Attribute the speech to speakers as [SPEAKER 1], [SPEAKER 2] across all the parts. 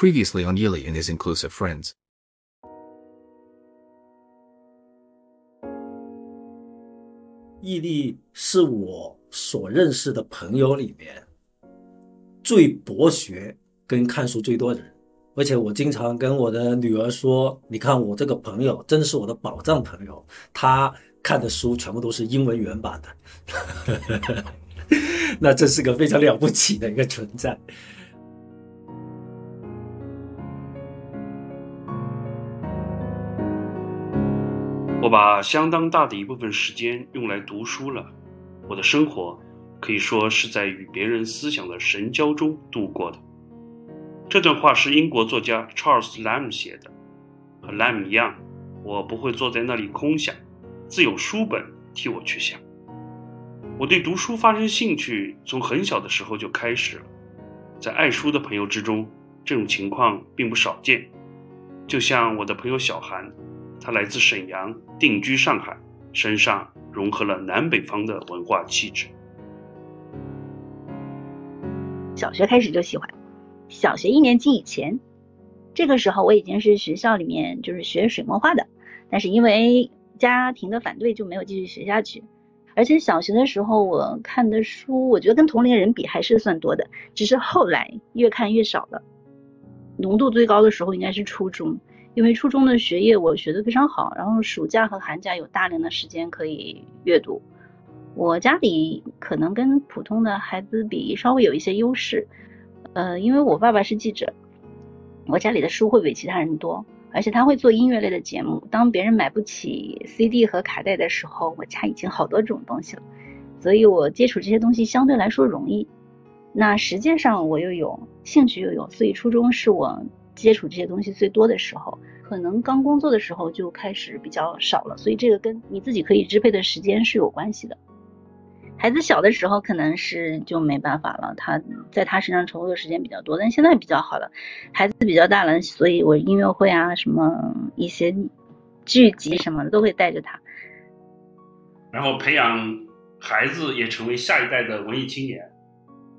[SPEAKER 1] Previously on Yili and his inclusive friends.
[SPEAKER 2] 毅力是我所认识的朋友里面最博学跟看书最多的人，而且我经常跟我的女儿说：“你看我这个朋友真的是我的宝藏朋友，他看的书全部都是英文原版的。”那这是个非常了不起的一个存在。
[SPEAKER 3] 把相当大的一部分时间用来读书了，我的生活可以说是在与别人思想的神交中度过的。这段话是英国作家 Charles Lamb 写的，和 Lamb 一样，我不会坐在那里空想，自有书本替我去想。我对读书发生兴趣，从很小的时候就开始了，在爱书的朋友之中，这种情况并不少见。就像我的朋友小韩。他来自沈阳，定居上海，身上融合了南北方的文化气质。
[SPEAKER 4] 小学开始就喜欢，小学一年级以前，这个时候我已经是学校里面就是学水墨画的，但是因为家庭的反对，就没有继续学下去。而且小学的时候我看的书，我觉得跟同龄人比还是算多的，只是后来越看越少了。浓度最高的时候应该是初中。因为初中的学业我学得非常好，然后暑假和寒假有大量的时间可以阅读。我家里可能跟普通的孩子比稍微有一些优势，呃，因为我爸爸是记者，我家里的书会比其他人多，而且他会做音乐类的节目。当别人买不起 CD 和卡带的时候，我家已经好多这种东西了，所以我接触这些东西相对来说容易。那实践上我又有兴趣又有，所以初中是我。接触这些东西最多的时候，可能刚工作的时候就开始比较少了，所以这个跟你自己可以支配的时间是有关系的。孩子小的时候可能是就没办法了，他在他身上投入的时间比较多，但现在比较好了，孩子比较大了，所以我音乐会啊什么一些剧集什么的都会带着他，
[SPEAKER 3] 然后培养孩子也成为下一代的文艺青年。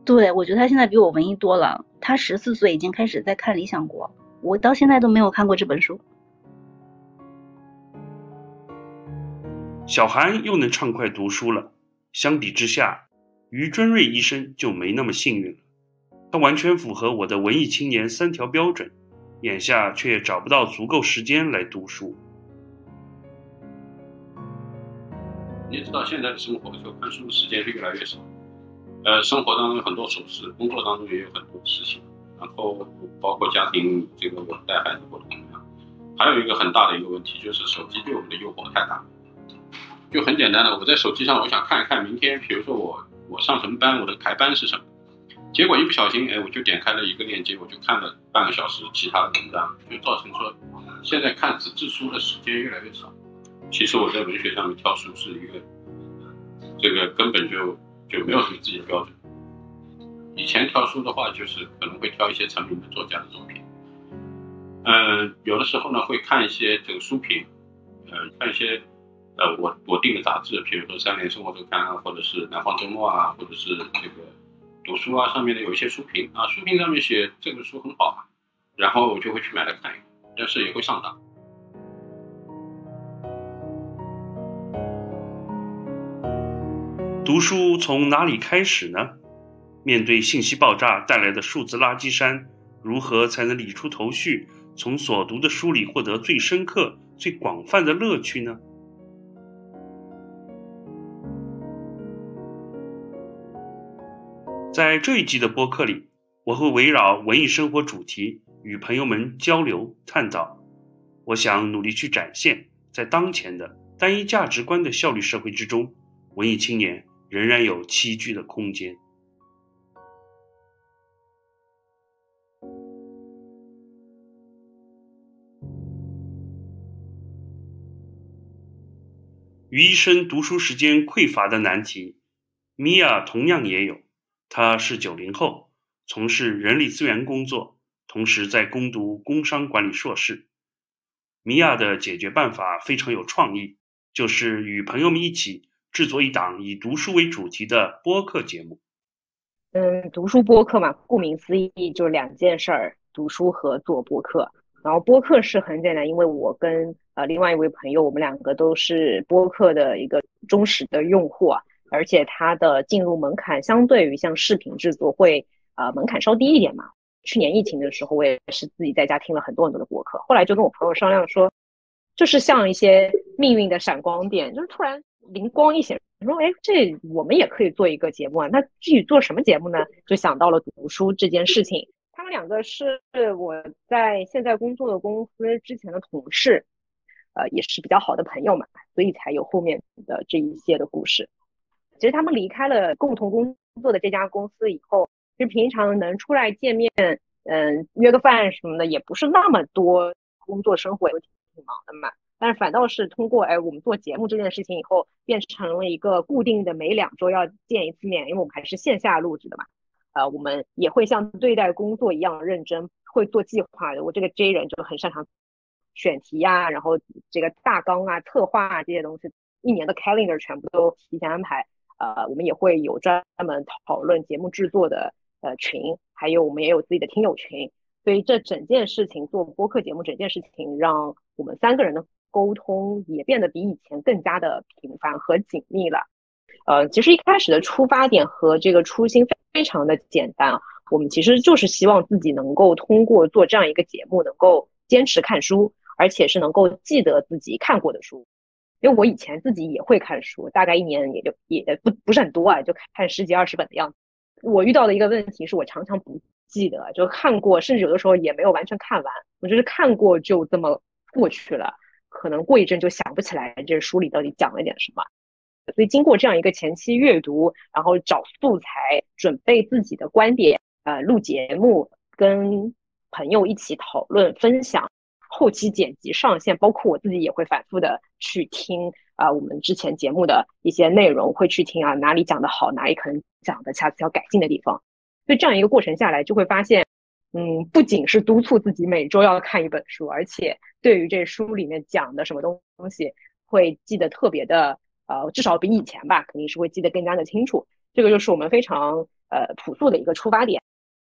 [SPEAKER 4] 对，我觉得他现在比我文艺多了。他十四岁已经开始在看《理想国》，我到现在都没有看过这本书。
[SPEAKER 3] 小韩又能畅快读书了，相比之下，于尊瑞医生就没那么幸运了。他完全符合我的文艺青年三条标准，眼下却找不到足够时间来读书。
[SPEAKER 5] 你知道现在的生活，就看书的时间是越来越少。呃，生活当中有很多琐事，工作当中也有很多事情，然后包括家庭这个我带孩子或者怎么样，还有一个很大的一个问题就是手机对我们的诱惑太大。就很简单的，我在手机上我想看一看明天，比如说我我上什么班，我的排班是什么，结果一不小心，哎，我就点开了一个链接，我就看了半个小时其他的文章，就造成说现在看纸质书的时间越来越少。其实我在文学上面挑书是一个这个根本就。就没有什么自己的标准。以前挑书的话，就是可能会挑一些成名的作家的作品。嗯，有的时候呢会看一些这个书评，呃，看一些呃我我订的杂志，比如说《三联生活周刊》啊，或者是《南方周末》啊，或者是这个读书啊，上面的有一些书评啊，书评上面写这本书很好，然后我就会去买来看一看，但是也会上当。
[SPEAKER 3] 读书从哪里开始呢？面对信息爆炸带来的数字垃圾山，如何才能理出头绪，从所读的书里获得最深刻、最广泛的乐趣呢？在这一集的播客里，我会围绕文艺生活主题与朋友们交流探讨。我想努力去展现，在当前的单一价值观的效率社会之中，文艺青年。仍然有栖居的空间。于医生读书时间匮乏的难题，米娅同样也有。她是九零后，从事人力资源工作，同时在攻读工商管理硕士。米娅的解决办法非常有创意，就是与朋友们一起。制作一档以读书为主题的播客节目。
[SPEAKER 6] 嗯，读书播客嘛，顾名思义就是两件事儿。读书和做播客。然后播客是很简单，因为我跟呃另外一位朋友，我们两个都是播客的一个忠实的用户，而且它的进入门槛相对于像视频制作会呃门槛稍低一点嘛。去年疫情的时候，我也是自己在家听了很多很多的播客，后来就跟我朋友商量说，就是像一些命运的闪光点，就是突然灵光一现，说哎，这我们也可以做一个节目啊。那具体做什么节目呢？就想到了读书这件事情。他们两个是我在现在工作的公司之前的同事，呃，也是比较好的朋友嘛，所以才有后面的这一些的故事。其实他们离开了共同工作的这家公司以后，就平常能出来见面，嗯，约个饭什么的也不是那么多，工作生活也挺忙的嘛。但是反倒是通过哎我们做节目这件事情以后，变成了一个固定的每两周要见一次面，因为我们还是线下录制的嘛。呃，我们也会像对待工作一样认真，会做计划的。我这个 J 人就很擅长选题呀，然后这个大纲啊、策划啊这些东西，一年的 calendar 全部都提前安排。呃，我们也会有专门讨论节目制作的呃群，还有我们也有自己的听友群。所以这整件事情做播客节目，整件事情让我们三个人的沟通也变得比以前更加的频繁和紧密了。呃，其实一开始的出发点和这个初心非常的简单，我们其实就是希望自己能够通过做这样一个节目，能够坚持看书，而且是能够记得自己看过的书。因为我以前自己也会看书，大概一年也就也不不是很多啊，就看十几二十本的样子。我遇到的一个问题是我常常不记得，就看过，甚至有的时候也没有完全看完，我就是看过就这么过去了，可能过一阵就想不起来这书里到底讲了点什么。所以经过这样一个前期阅读，然后找素材，准备自己的观点，呃，录节目，跟朋友一起讨论分享，后期剪辑上线，包括我自己也会反复的去听啊，我们之前节目的一些内容会去听啊，哪里讲的好，哪里可能讲的下次要改进的地方。所以这样一个过程下来，就会发现，嗯，不仅是督促自己每周要看一本书，而且对于这书里面讲的什么东西，会记得特别的。呃，至少比以前吧，肯定是会记得更加的清楚。这个就是我们非常呃朴素的一个出发点。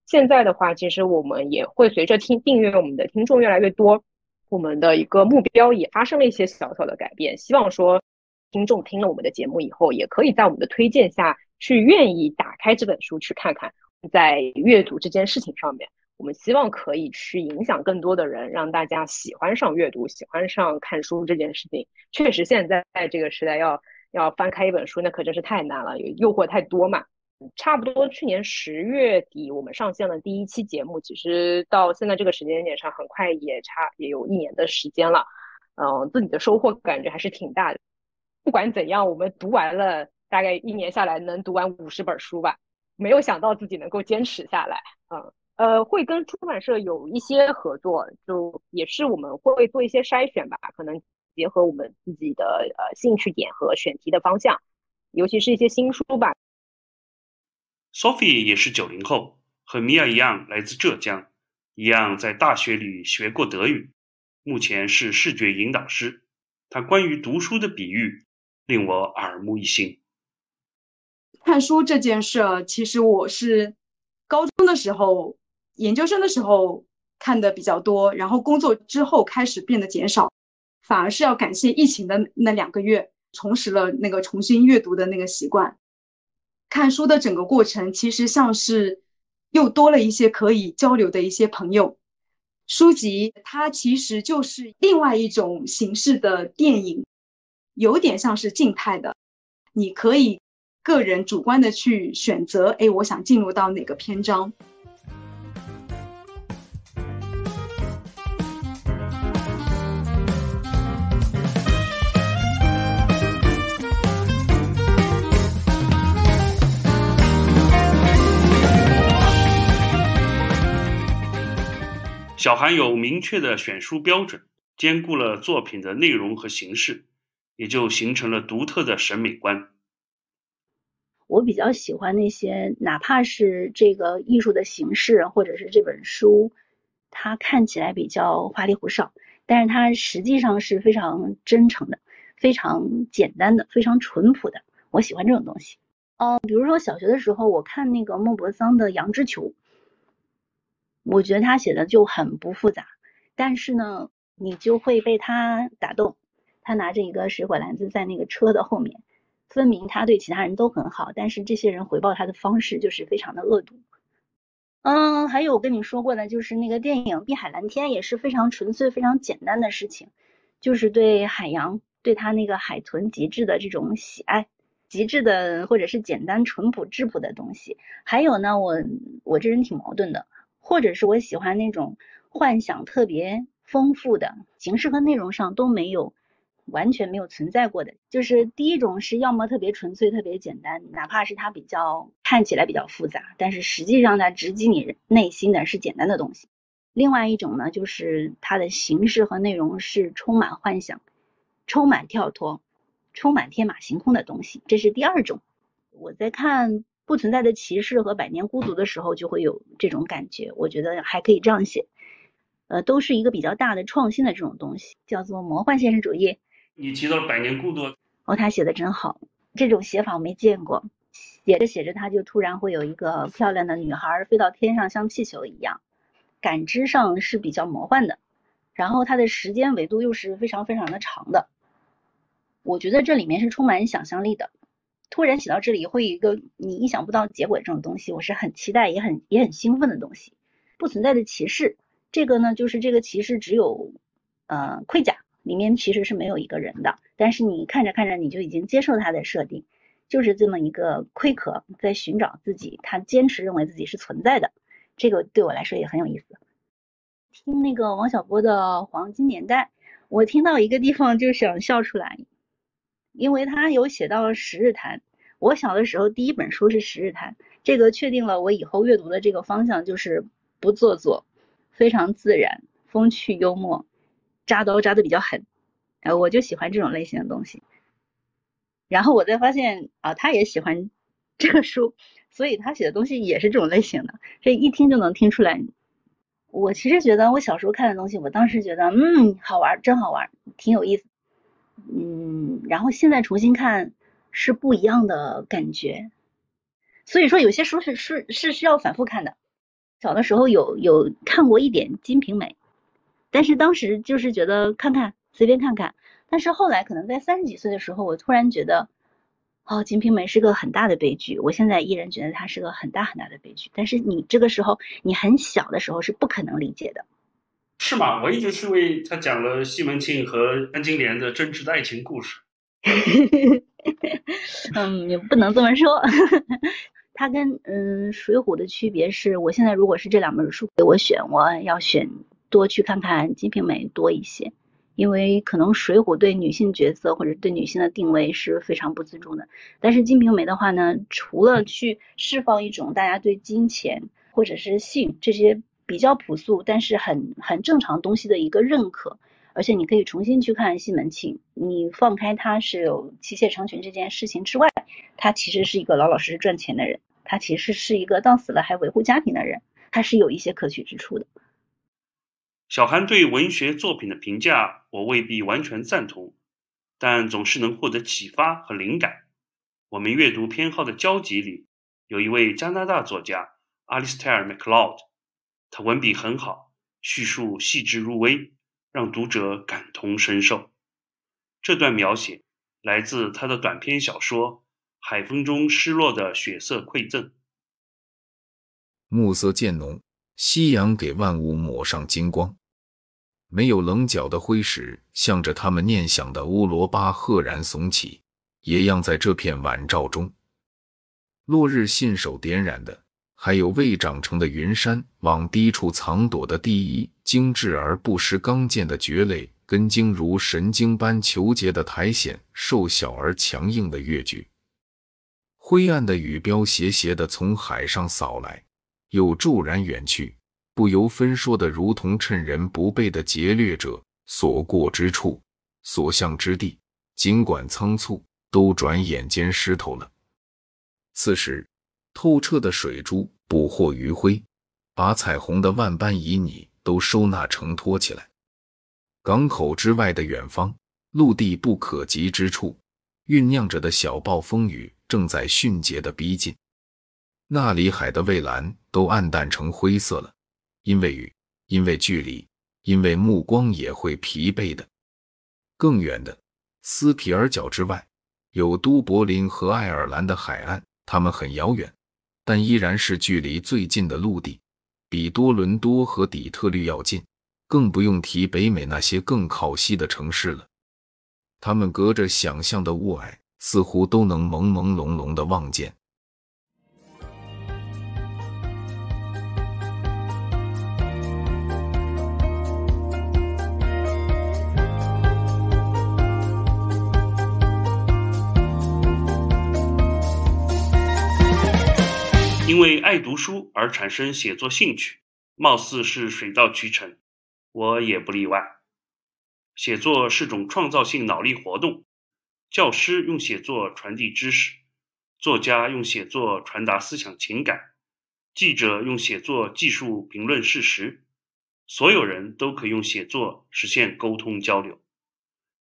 [SPEAKER 6] 现在的话，其实我们也会随着听订阅我们的听众越来越多，我们的一个目标也发生了一些小小的改变。希望说听众听了我们的节目以后，也可以在我们的推荐下去愿意打开这本书去看看，在阅读这件事情上面。我们希望可以去影响更多的人，让大家喜欢上阅读，喜欢上看书这件事情。确实，现在在这个时代，要要翻开一本书，那可真是太难了，诱惑太多嘛。差不多去年十月底，我们上线了第一期节目，其实到现在这个时间点上，很快也差也有一年的时间了。嗯，自己的收获感觉还是挺大的。不管怎样，我们读完了，大概一年下来能读完五十本书吧。没有想到自己能够坚持下来，嗯。呃，会跟出版社有一些合作，就也是我们会做一些筛选吧，可能结合我们自己的呃兴趣点和选题的方向，尤其是一些新书吧。
[SPEAKER 3] Sophie 也是九零后，和米娅一样来自浙江，一样在大学里学过德语，目前是视觉引导师。他关于读书的比喻令我耳目一新。
[SPEAKER 7] 看书这件事，其实我是高中的时候。研究生的时候看的比较多，然后工作之后开始变得减少，反而是要感谢疫情的那两个月，重拾了那个重新阅读的那个习惯。看书的整个过程其实像是又多了一些可以交流的一些朋友。书籍它其实就是另外一种形式的电影，有点像是静态的，你可以个人主观的去选择，哎，我想进入到哪个篇章。
[SPEAKER 3] 小韩有明确的选书标准，兼顾了作品的内容和形式，也就形成了独特的审美观。
[SPEAKER 4] 我比较喜欢那些，哪怕是这个艺术的形式，或者是这本书，它看起来比较花里胡哨，但是它实际上是非常真诚的，非常简单的，非常淳朴的。我喜欢这种东西。哦，比如说小学的时候，我看那个莫泊桑的《羊脂球》。我觉得他写的就很不复杂，但是呢，你就会被他打动。他拿着一个水果篮子在那个车的后面，分明他对其他人都很好，但是这些人回报他的方式就是非常的恶毒。嗯，还有我跟你说过的，就是那个电影《碧海蓝天》也是非常纯粹、非常简单的事情，就是对海洋、对他那个海豚极致的这种喜爱，极致的或者是简单、淳朴、质朴的东西。还有呢，我我这人挺矛盾的。或者是我喜欢那种幻想特别丰富的形式和内容上都没有完全没有存在过的，就是第一种是要么特别纯粹特别简单，哪怕是它比较看起来比较复杂，但是实际上它直击你内心的是简单的东西。另外一种呢，就是它的形式和内容是充满幻想、充满跳脱、充满天马行空的东西，这是第二种。我在看。不存在的歧视和百年孤独的时候，就会有这种感觉。我觉得还可以这样写，呃，都是一个比较大的创新的这种东西，叫做魔幻现实主义。
[SPEAKER 3] 你提到了百年孤独，
[SPEAKER 4] 哦，他写的真好，这种写法我没见过。写着写着，他就突然会有一个漂亮的女孩飞到天上，像气球一样，感知上是比较魔幻的。然后它的时间维度又是非常非常的长的，我觉得这里面是充满想象力的。突然写到这里，会有一个你意想不到结果这种东西，我是很期待，也很也很兴奋的东西。不存在的骑士，这个呢，就是这个骑士只有呃盔甲，里面其实是没有一个人的，但是你看着看着你就已经接受他的设定，就是这么一个盔壳在寻找自己，他坚持认为自己是存在的，这个对我来说也很有意思。听那个王小波的《黄金年代》，我听到一个地方就想笑出来。因为他有写到《十日谈》，我小的时候第一本书是《十日谈》，这个确定了我以后阅读的这个方向就是不做作，非常自然，风趣幽默，扎刀扎的比较狠，呃，我就喜欢这种类型的东西。然后我再发现啊，他也喜欢 这个书，所以他写的东西也是这种类型的，这一听就能听出来。我其实觉得我小时候看的东西，我当时觉得嗯好玩，真好玩，挺有意思。嗯，然后现在重新看是不一样的感觉，所以说有些书是是是需要反复看的。小的时候有有看过一点《金瓶梅》，但是当时就是觉得看看随便看看，但是后来可能在三十几岁的时候，我突然觉得，哦，《金瓶梅》是个很大的悲剧。我现在依然觉得它是个很大很大的悲剧，但是你这个时候你很小的时候是不可能理解的。
[SPEAKER 3] 是吗？我一直是为他讲了西门庆和潘金莲的真挚的爱情故事。
[SPEAKER 4] 嗯，也不能这么说。他跟嗯《水浒》的区别是，我现在如果是这两本书给我选，我要选多去看看《金瓶梅》多一些，因为可能《水浒》对女性角色或者对女性的定位是非常不自重的，但是《金瓶梅》的话呢，除了去释放一种大家对金钱或者是性这些。比较朴素，但是很很正常东西的一个认可，而且你可以重新去看西门庆，你放开他是有妻妾成群这件事情之外，他其实是一个老老实实赚钱的人，他其实是一个到死了还维护家庭的人，他是有一些可取之处的。
[SPEAKER 3] 小韩对文学作品的评价，我未必完全赞同，但总是能获得启发和灵感。我们阅读偏好的交集里，有一位加拿大作家阿里斯泰尔·麦克劳德。他文笔很好，叙述细致入微，让读者感同身受。这段描写来自他的短篇小说《海风中失落的血色馈赠》。
[SPEAKER 1] 暮色渐浓，夕阳给万物抹上金光。没有棱角的灰石，向着他们念想的乌罗巴赫然耸起，也漾在这片晚照中。落日信手点染的。还有未长成的云山，往低处藏躲的第一精致而不失刚健的蕨类根茎，如神经般求结的苔藓，瘦小而强硬的越剧。灰暗的雨标斜斜地从海上扫来，又骤然远去，不由分说的，如同趁人不备的劫掠者，所过之处，所向之地，尽管仓促，都转眼间湿透了。此时。透彻的水珠捕获余晖，把彩虹的万般旖旎都收纳承托起来。港口之外的远方，陆地不可及之处，酝酿着的小暴风雨正在迅捷的逼近。那里海的蔚蓝都暗淡成灰色了，因为雨，因为距离，因为目光也会疲惫的。更远的斯皮尔角之外，有都柏林和爱尔兰的海岸，它们很遥远，但依然是距离最近的陆地，比多伦多和底特律要近。更不用提北美那些更靠西的城市了，他们隔着想象的雾霭，似乎都能朦朦胧胧的望见。
[SPEAKER 3] 因为爱读书而产生写作兴趣，貌似是水到渠成。我也不例外。写作是种创造性脑力活动，教师用写作传递知识，作家用写作传达思想情感，记者用写作技术评论事实，所有人都可用写作实现沟通交流。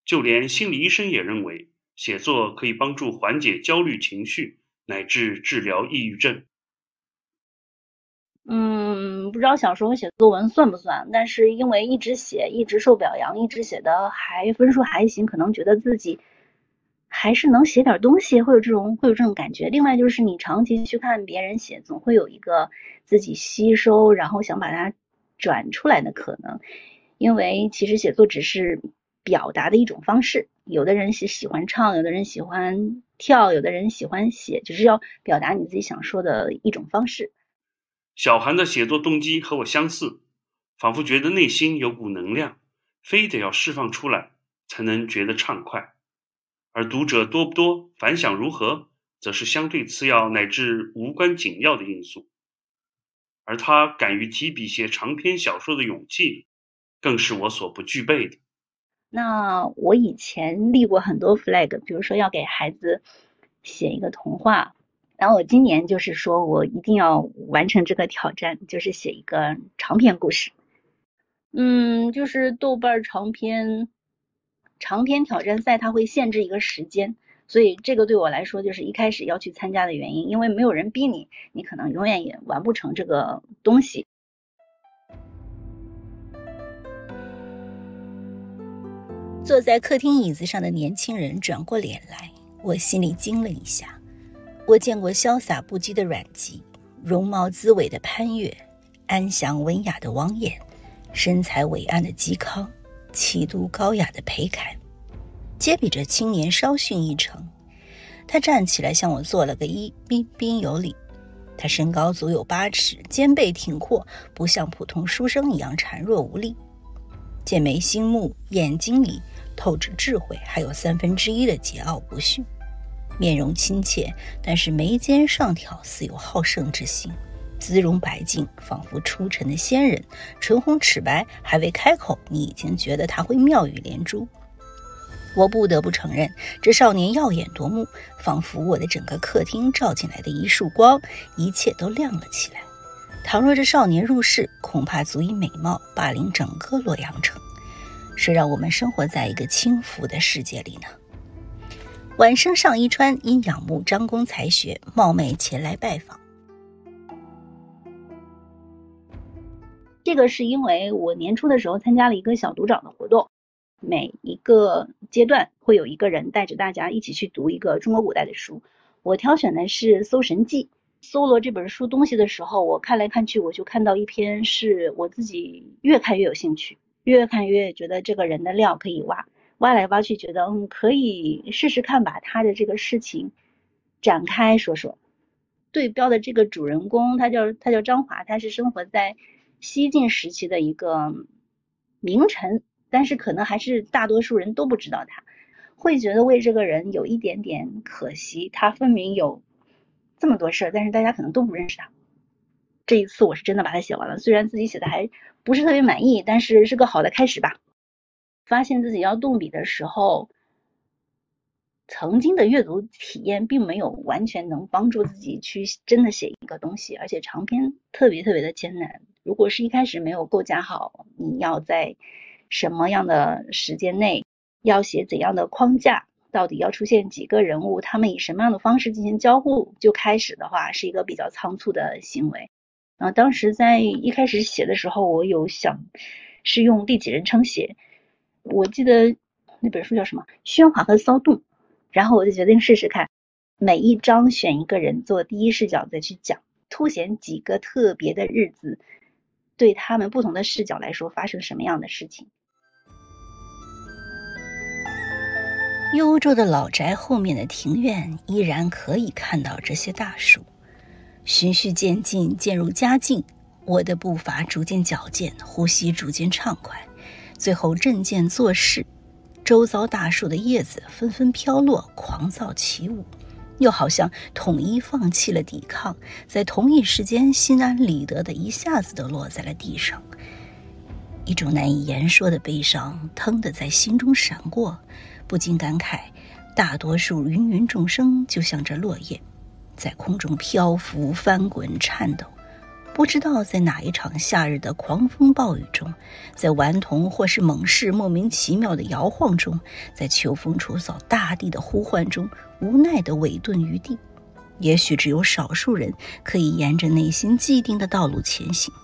[SPEAKER 3] 就连心理医生也认为，写作可以帮助缓解焦虑情绪，乃至治疗抑郁症。
[SPEAKER 4] 嗯，不知道小时候写作文算不算，但是因为一直写，一直受表扬，一直写的还分数还行，可能觉得自己还是能写点东西，会有这种会有这种感觉。另外就是你长期去看别人写，总会有一个自己吸收，然后想把它转出来的可能。因为其实写作只是表达的一种方式，有的人喜喜欢唱，有的人喜欢跳，有的人喜欢写，只是要表达你自己想说的一种方式。
[SPEAKER 3] 小韩的写作动机和我相似，仿佛觉得内心有股能量，非得要释放出来才能觉得畅快。而读者多不多、反响如何，则是相对次要乃至无关紧要的因素。而他敢于提笔写长篇小说的勇气，更是我所不具备的。
[SPEAKER 4] 那我以前立过很多 flag，比如说要给孩子写一个童话。然后我今年就是说我一定要完成这个挑战，就是写一个长篇故事。嗯，就是豆瓣长篇长篇挑战赛，它会限制一个时间，所以这个对我来说就是一开始要去参加的原因，因为没有人逼你，你可能永远也完不成这个东西。坐在客厅椅子上的年轻人转过脸来，我心里惊了一下。我见过潇洒不羁的阮籍，容貌姿伟的潘岳，安详文雅的王衍，身材伟岸的嵇康，气度高雅的裴楷，皆比这青年稍逊一筹。他站起来向我做了个揖，彬彬有礼。他身高足有八尺，肩背挺阔，不像普通书生一样孱弱无力，剑眉星目，眼睛里透着智慧，还有三分之一的桀骜不驯。面容亲切，但是眉间上挑，似有好胜之心；姿容白净，仿佛出尘的仙人，唇红齿白，还未开口，你已经觉得他会妙语连珠。我不得不承认，这少年耀眼夺目，仿佛我的整个客厅照进来的一束光，一切都亮了起来。倘若这少年入世，恐怕足以美貌霸凌整个洛阳城。谁让我们生活在一个轻浮的世界里呢？晚生上衣川因仰慕张公才学，冒昧前来拜访。这个是因为我年初的时候参加了一个小组长的活动，每一个阶段会有一个人带着大家一起去读一个中国古代的书。我挑选的是《搜神记》，搜罗这本书东西的时候，我看来看去，我就看到一篇是我自己越看越有兴趣，越看越觉得这个人的料可以挖。挖来挖去，觉得嗯可以试试看，把他的这个事情展开说说。对标的这个主人公，他叫他叫张华，他是生活在西晋时期的一个名臣，但是可能还是大多数人都不知道他，会觉得为这个人有一点点可惜。他分明有这么多事儿，但是大家可能都不认识他。这一次我是真的把它写完了，虽然自己写的还不是特别满意，但是是个好的开始吧。发现自己要动笔的时候，曾经的阅读体验并没有完全能帮助自己去真的写一个东西，而且长篇特别特别的艰难。如果是一开始没有构架好，你要在什么样的时间内要写怎样的框架，到底要出现几个人物，他们以什么样的方式进行交互，就开始的话，是一个比较仓促的行为。然后当时在一开始写的时候，我有想是用第几人称写，我记得那本书叫什么《喧哗和骚动》，然后我就决定试试看，每一章选一个人做第一视角再去讲，凸显几个特别的日子，对他们不同的视角来说发生什么样的事情。幽州的老宅后面的庭院依然可以看到这些大树。循序渐进，渐入佳境，我的步伐逐渐矫健，呼吸逐渐畅快，最后振剑作势。周遭大树的叶子纷纷飘落，狂躁起舞，又好像统一放弃了抵抗，在同一时间心安理得的一下子都落在了地上。一种难以言说的悲伤腾的在心中闪过，不禁感慨：大多数芸芸众生就像这落叶。在空中漂浮、翻滚、颤抖，不知道在哪一场夏日的狂风暴雨中，在顽童或是猛士莫名其妙的摇晃中，在秋风除扫大地的呼唤中，无奈的委顿于地。也许只有少数人可以沿着内心既定的道路前行，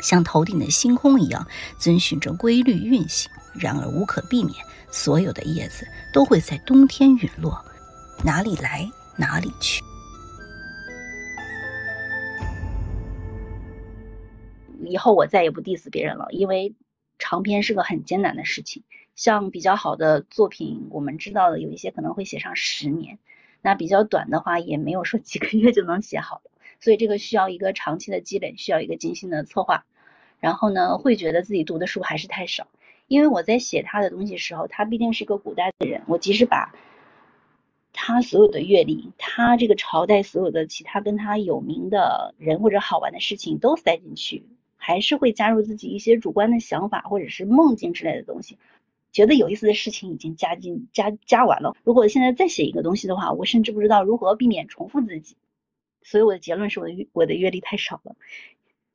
[SPEAKER 4] 像头顶的星空一样，遵循着规律运行。然而无可避免，所有的叶子都会在冬天陨落，哪里来哪里去。以后我再也不 diss 别人了，因为长篇是个很艰难的事情。像比较好的作品，我们知道的有一些可能会写上十年，那比较短的话也没有说几个月就能写好的，所以这个需要一个长期的积累，需要一个精心的策划。然后呢，会觉得自己读的书还是太少，因为我在写他的东西时候，他毕竟是一个古代的人，我即使把他所有的阅历，他这个朝代所有的其他跟他有名的人或者好玩的事情都塞进去。还是会加入自己一些主观的想法或者是梦境之类的东西，觉得有意思的事情已经加进加加完了。如果现在再写一个东西的话，我甚至不知道如何避免重复自己。所以我的结论是我的我的阅历太少了。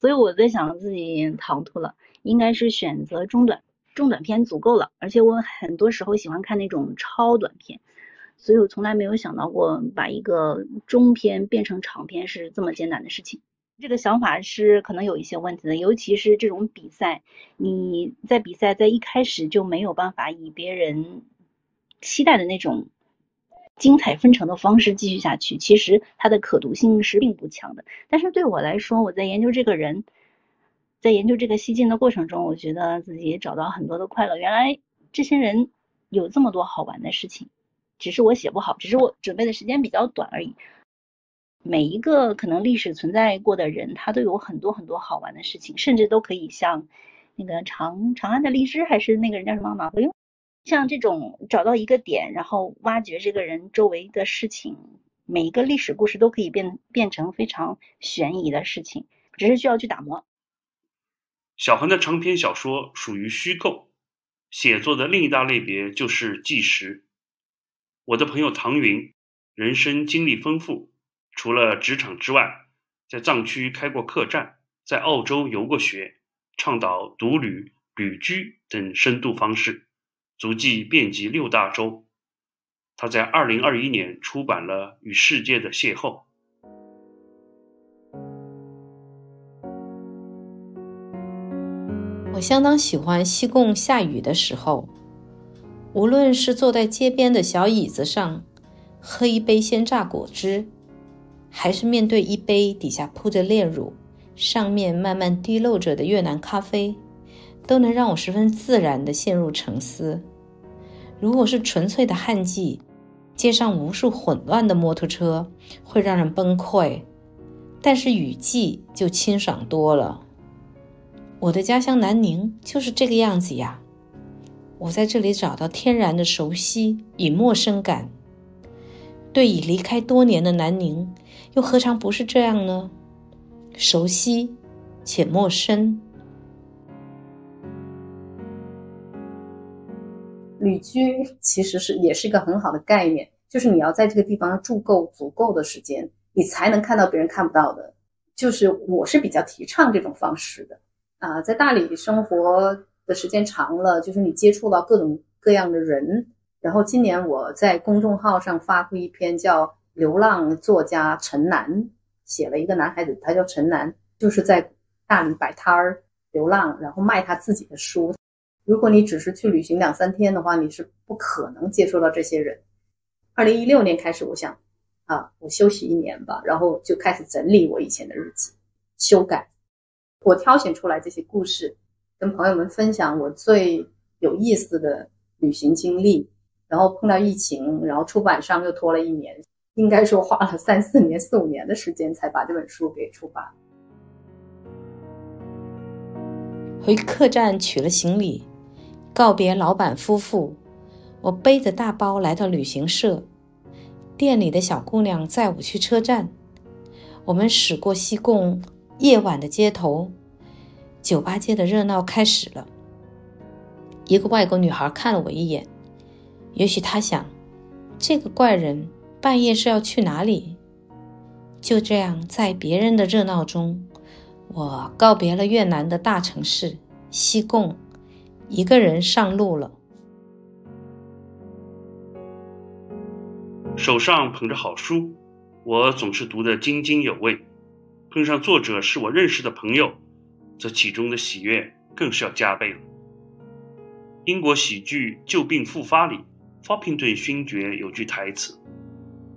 [SPEAKER 4] 所以我在想自己唐突了，应该是选择中短中短篇足够了。而且我很多时候喜欢看那种超短片，所以我从来没有想到过把一个中篇变成长篇是这么艰难的事情。这个想法是可能有一些问题的，尤其是这种比赛，你在比赛在一开始就没有办法以别人期待的那种精彩纷呈的方式继续下去，其实它的可读性是并不强的。但是对我来说，我在研究这个人，在研究这个西晋的过程中，我觉得自己找到很多的快乐。原来这些人有这么多好玩的事情，只是我写不好，只是我准备的时间比较短而已。每一个可能历史存在过的人，他都有很多很多好玩的事情，甚至都可以像那个长长安的荔枝，还是那个人叫什么马伯庸，像这种找到一个点，然后挖掘这个人周围的事情，每一个历史故事都可以变变成非常悬疑的事情，只是需要去打磨。
[SPEAKER 3] 小恒的长篇小说属于虚构，写作的另一大类别就是纪实。我的朋友唐云，人生经历丰富。除了职场之外，在藏区开过客栈，在澳洲游过学，倡导独旅、旅居等深度方式，足迹遍及六大洲。他在二零二一年出版了《与世界的邂逅》。
[SPEAKER 8] 我相当喜欢西贡下雨的时候，无论是坐在街边的小椅子上，喝一杯鲜榨果汁。还是面对一杯底下铺着炼乳，上面慢慢滴漏着的越南咖啡，都能让我十分自然地陷入沉思。如果是纯粹的旱季，街上无数混乱的摩托车会让人崩溃；但是雨季就清爽多了。我的家乡南宁就是这个样子呀。我在这里找到天然的熟悉与陌生感。对已离开多年的南宁。又何尝不是这样呢？熟悉且陌生。
[SPEAKER 9] 旅居其实是也是一个很好的概念，就是你要在这个地方住够足够的时间，你才能看到别人看不到的。就是我是比较提倡这种方式的啊，在大理生活的时间长了，就是你接触到各种各样的人。然后今年我在公众号上发过一篇叫。流浪作家陈楠写了一个男孩子，他叫陈楠，就是在大理摆摊儿流浪，然后卖他自己的书。如果你只是去旅行两三天的话，你是不可能接触到这些人。二零一六年开始，我想，啊，我休息一年吧，然后就开始整理我以前的日记，修改。我挑选出来这些故事，跟朋友们分享我最有意思的旅行经历。然后碰到疫情，然后出版商又拖了一年，应该说花了三四年、四五年的时间才把这本书给出版。
[SPEAKER 8] 回客栈取了行李。告别老板夫妇，我背着大包来到旅行社。店里的小姑娘载我去车站。我们驶过西贡夜晚的街头，酒吧街的热闹开始了。一个外国女孩看了我一眼，也许她想，这个怪人半夜是要去哪里？就这样，在别人的热闹中，我告别了越南的大城市西贡。一个人上路了，
[SPEAKER 3] 手上捧着好书，我总是读得津津有味。碰上作者是我认识的朋友，这其中的喜悦更是要加倍了。英国喜剧《旧病复发》里，，Foppington 勋爵有句台词：“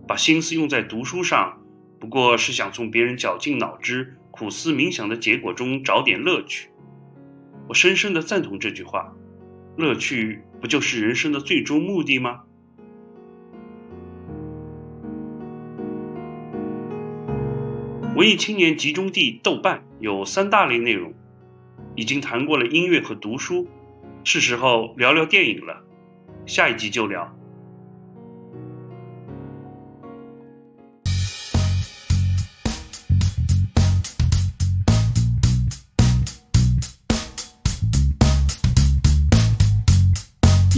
[SPEAKER 3] 把心思用在读书上，不过是想从别人绞尽脑汁、苦思冥想的结果中找点乐趣。”我深深的赞同这句话，乐趣不就是人生的最终目的吗？文艺青年集中地豆瓣有三大类内容，已经谈过了音乐和读书，是时候聊聊电影了，下一集就聊。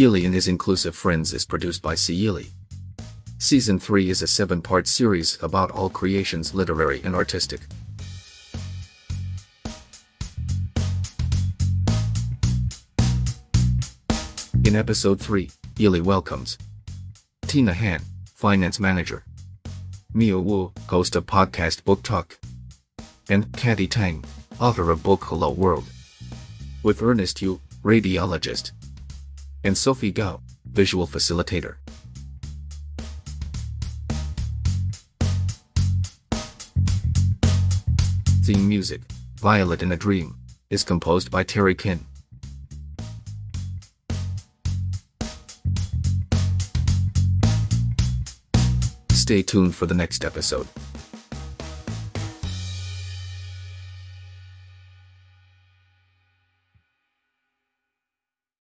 [SPEAKER 1] Yili and His Inclusive Friends is produced by Seili. Season 3 is a seven part series about all creations literary and artistic. In episode 3, Yili welcomes Tina Han, finance manager, Mio Wu, host of podcast Book Talk, and Kathy Tang, author of book Hello World. With Ernest Yu, radiologist and Sophie Gao, visual facilitator. Theme music, Violet in a Dream, is composed by Terry Kin. Stay tuned for the next episode.